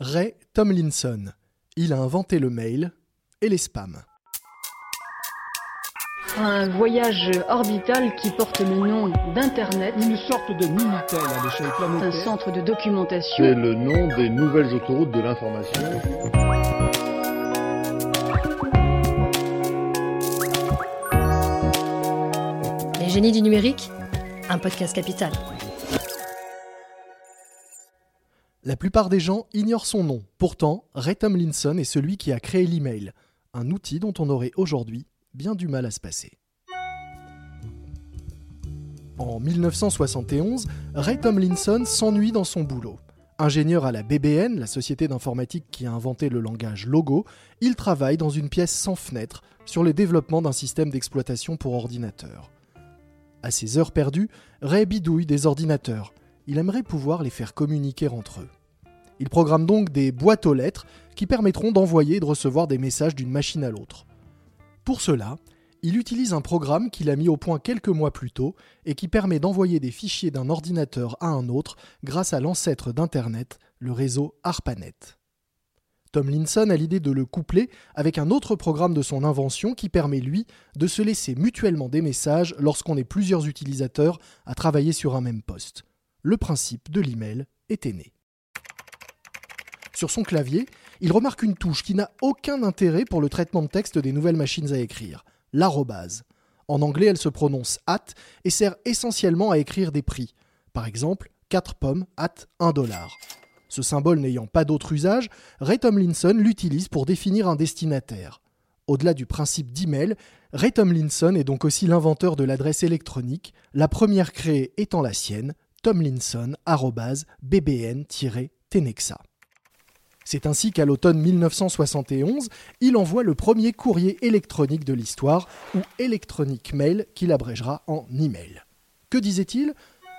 Ray Tomlinson. Il a inventé le mail et les spams. Un voyage orbital qui porte le nom d'Internet. Une sorte de Minitel à l'échelle Un planétaire. centre de C'est documentation. le nom des nouvelles autoroutes de l'information. Les génies du numérique Un podcast capital. La plupart des gens ignorent son nom. Pourtant, Ray Tomlinson est celui qui a créé l'email, un outil dont on aurait aujourd'hui bien du mal à se passer. En 1971, Ray Tomlinson s'ennuie dans son boulot. Ingénieur à la BBN, la société d'informatique qui a inventé le langage Logo, il travaille dans une pièce sans fenêtre sur le développement d'un système d'exploitation pour ordinateur. À ses heures perdues, Ray bidouille des ordinateurs. Il aimerait pouvoir les faire communiquer entre eux. Il programme donc des boîtes aux lettres qui permettront d'envoyer et de recevoir des messages d'une machine à l'autre. Pour cela, il utilise un programme qu'il a mis au point quelques mois plus tôt et qui permet d'envoyer des fichiers d'un ordinateur à un autre grâce à l'ancêtre d'Internet, le réseau ARPANET. Tomlinson a l'idée de le coupler avec un autre programme de son invention qui permet, lui, de se laisser mutuellement des messages lorsqu'on est plusieurs utilisateurs à travailler sur un même poste. Le principe de l'email était né. Sur son clavier, il remarque une touche qui n'a aucun intérêt pour le traitement de texte des nouvelles machines à écrire, l'arrobase. En anglais, elle se prononce at et sert essentiellement à écrire des prix. Par exemple, 4 pommes at 1 dollar. Ce symbole n'ayant pas d'autre usage, Ray Tomlinson l'utilise pour définir un destinataire. Au-delà du principe d'email, Ray Tomlinson est donc aussi l'inventeur de l'adresse électronique, la première créée étant la sienne, tomlinson-bbn-tenexa. C'est ainsi qu'à l'automne 1971, il envoie le premier courrier électronique de l'histoire, ou Electronic Mail, qu'il abrégera en email. Que disait-il?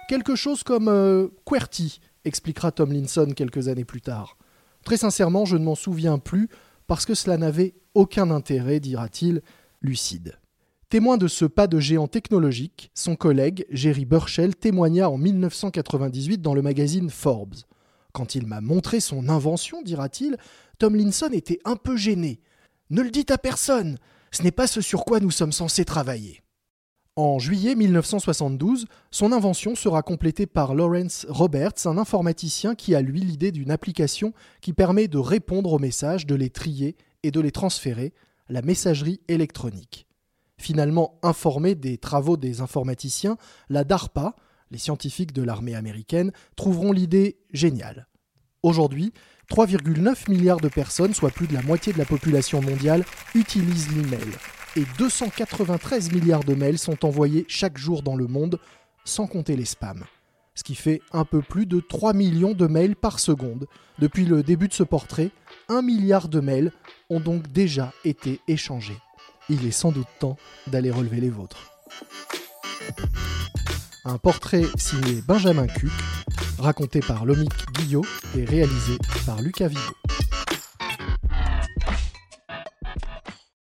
Quelque chose comme euh, QWERTY, expliquera Tomlinson quelques années plus tard. Très sincèrement, je ne m'en souviens plus, parce que cela n'avait aucun intérêt, dira-t-il, lucide. Témoin de ce pas de géant technologique, son collègue, Jerry Burchell, témoigna en 1998 dans le magazine Forbes. Quand il m'a montré son invention, dira-t-il, Tomlinson était un peu gêné. Ne le dites à personne, ce n'est pas ce sur quoi nous sommes censés travailler. En juillet 1972, son invention sera complétée par Lawrence Roberts, un informaticien qui a lui l'idée d'une application qui permet de répondre aux messages, de les trier et de les transférer, la messagerie électronique. Finalement informée des travaux des informaticiens, la DARPA, les scientifiques de l'armée américaine, trouveront l'idée géniale. Aujourd'hui, 3,9 milliards de personnes, soit plus de la moitié de la population mondiale, utilisent l'email. Et 293 milliards de mails sont envoyés chaque jour dans le monde, sans compter les spams. Ce qui fait un peu plus de 3 millions de mails par seconde. Depuis le début de ce portrait, 1 milliard de mails ont donc déjà été échangés. Il est sans doute temps d'aller relever les vôtres. Un portrait signé Benjamin Cuc, raconté par Lomic Guillot et réalisé par Lucas Vigo.